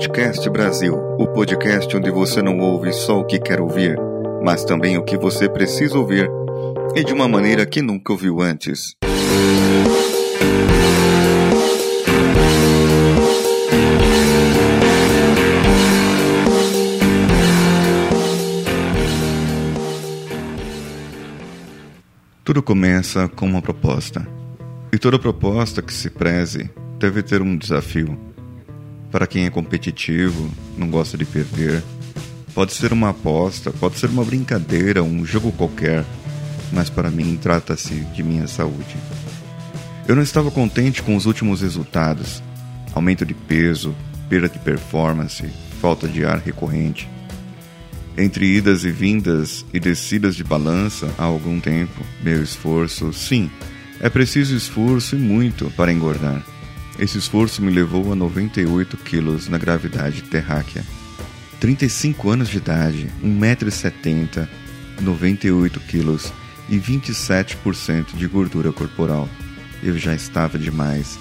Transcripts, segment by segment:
Coachcast Brasil, o podcast onde você não ouve só o que quer ouvir, mas também o que você precisa ouvir e de uma maneira que nunca ouviu antes. Tudo começa com uma proposta. E toda proposta que se preze deve ter um desafio. Para quem é competitivo, não gosta de perder, pode ser uma aposta, pode ser uma brincadeira, um jogo qualquer, mas para mim trata-se de minha saúde. Eu não estava contente com os últimos resultados: aumento de peso, perda de performance, falta de ar recorrente. Entre idas e vindas e descidas de balança há algum tempo, meu esforço, sim, é preciso esforço e muito para engordar. Esse esforço me levou a 98 quilos na gravidade terráquea. 35 anos de idade, 1,70m, 98 quilos e 27% de gordura corporal. Eu já estava demais.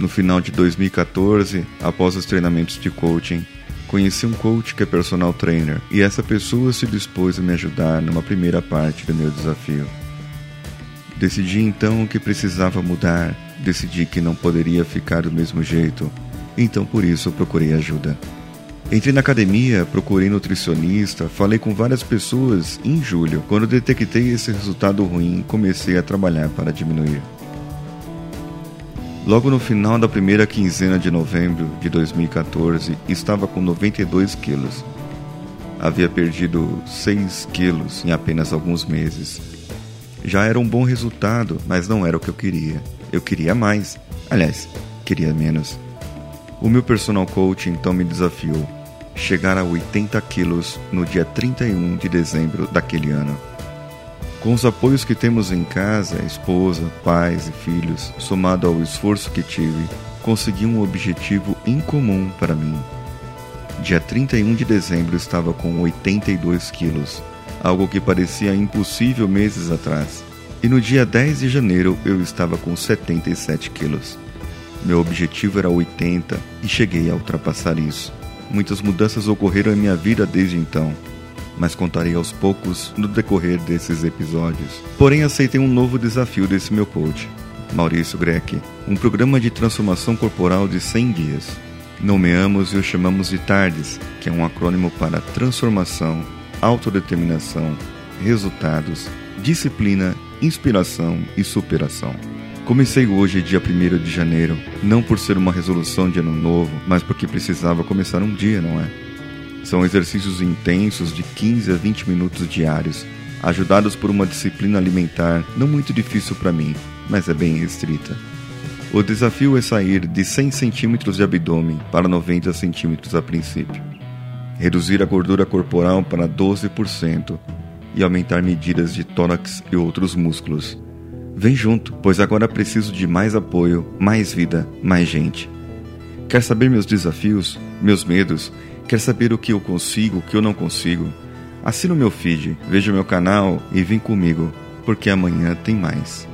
No final de 2014, após os treinamentos de coaching, Conheci um coach que é personal trainer e essa pessoa se dispôs a me ajudar numa primeira parte do meu desafio. Decidi então que precisava mudar, decidi que não poderia ficar do mesmo jeito, então por isso procurei ajuda. Entrei na academia, procurei nutricionista, falei com várias pessoas em julho, quando detectei esse resultado ruim, comecei a trabalhar para diminuir. Logo no final da primeira quinzena de novembro de 2014, estava com 92 quilos. Havia perdido 6 quilos em apenas alguns meses. Já era um bom resultado, mas não era o que eu queria. Eu queria mais. Aliás, queria menos. O meu personal coach então me desafiou chegar a 80 quilos no dia 31 de dezembro daquele ano. Com os apoios que temos em casa, esposa, pais e filhos, somado ao esforço que tive, consegui um objetivo incomum para mim. Dia 31 de dezembro estava com 82 quilos, algo que parecia impossível meses atrás. E no dia 10 de janeiro eu estava com 77 quilos. Meu objetivo era 80 e cheguei a ultrapassar isso. Muitas mudanças ocorreram em minha vida desde então, mas contarei aos poucos no decorrer desses episódios. Porém, aceitei um novo desafio desse meu coach, Maurício Greck, um programa de transformação corporal de 100 dias. Nomeamos e o chamamos de TARDES, que é um acrônimo para transformação, autodeterminação, resultados, disciplina, inspiração e superação. Comecei hoje, dia 1 de janeiro, não por ser uma resolução de ano novo, mas porque precisava começar um dia, não é? São exercícios intensos de 15 a 20 minutos diários, ajudados por uma disciplina alimentar não muito difícil para mim, mas é bem restrita. O desafio é sair de 100 centímetros de abdômen para 90 centímetros a princípio, reduzir a gordura corporal para 12% e aumentar medidas de tórax e outros músculos. Vem junto, pois agora preciso de mais apoio, mais vida, mais gente. Quer saber meus desafios, meus medos Quer saber o que eu consigo, o que eu não consigo? Assina o meu feed, veja o meu canal e vem comigo, porque amanhã tem mais.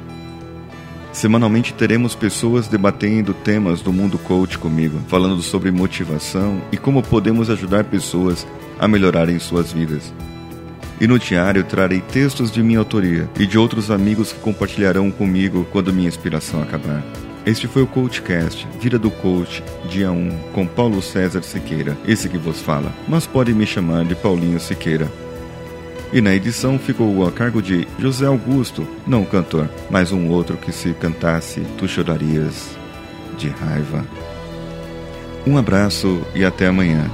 Semanalmente teremos pessoas debatendo temas do mundo coach comigo, falando sobre motivação e como podemos ajudar pessoas a melhorarem suas vidas. E no diário trarei textos de minha autoria e de outros amigos que compartilharão comigo quando minha inspiração acabar. Este foi o CoachCast, Vida do Coach, dia 1, com Paulo César Siqueira, esse que vos fala, mas pode me chamar de Paulinho Siqueira. E na edição ficou a cargo de José Augusto, não o cantor, mas um outro que se cantasse tu chorarias de raiva. Um abraço e até amanhã.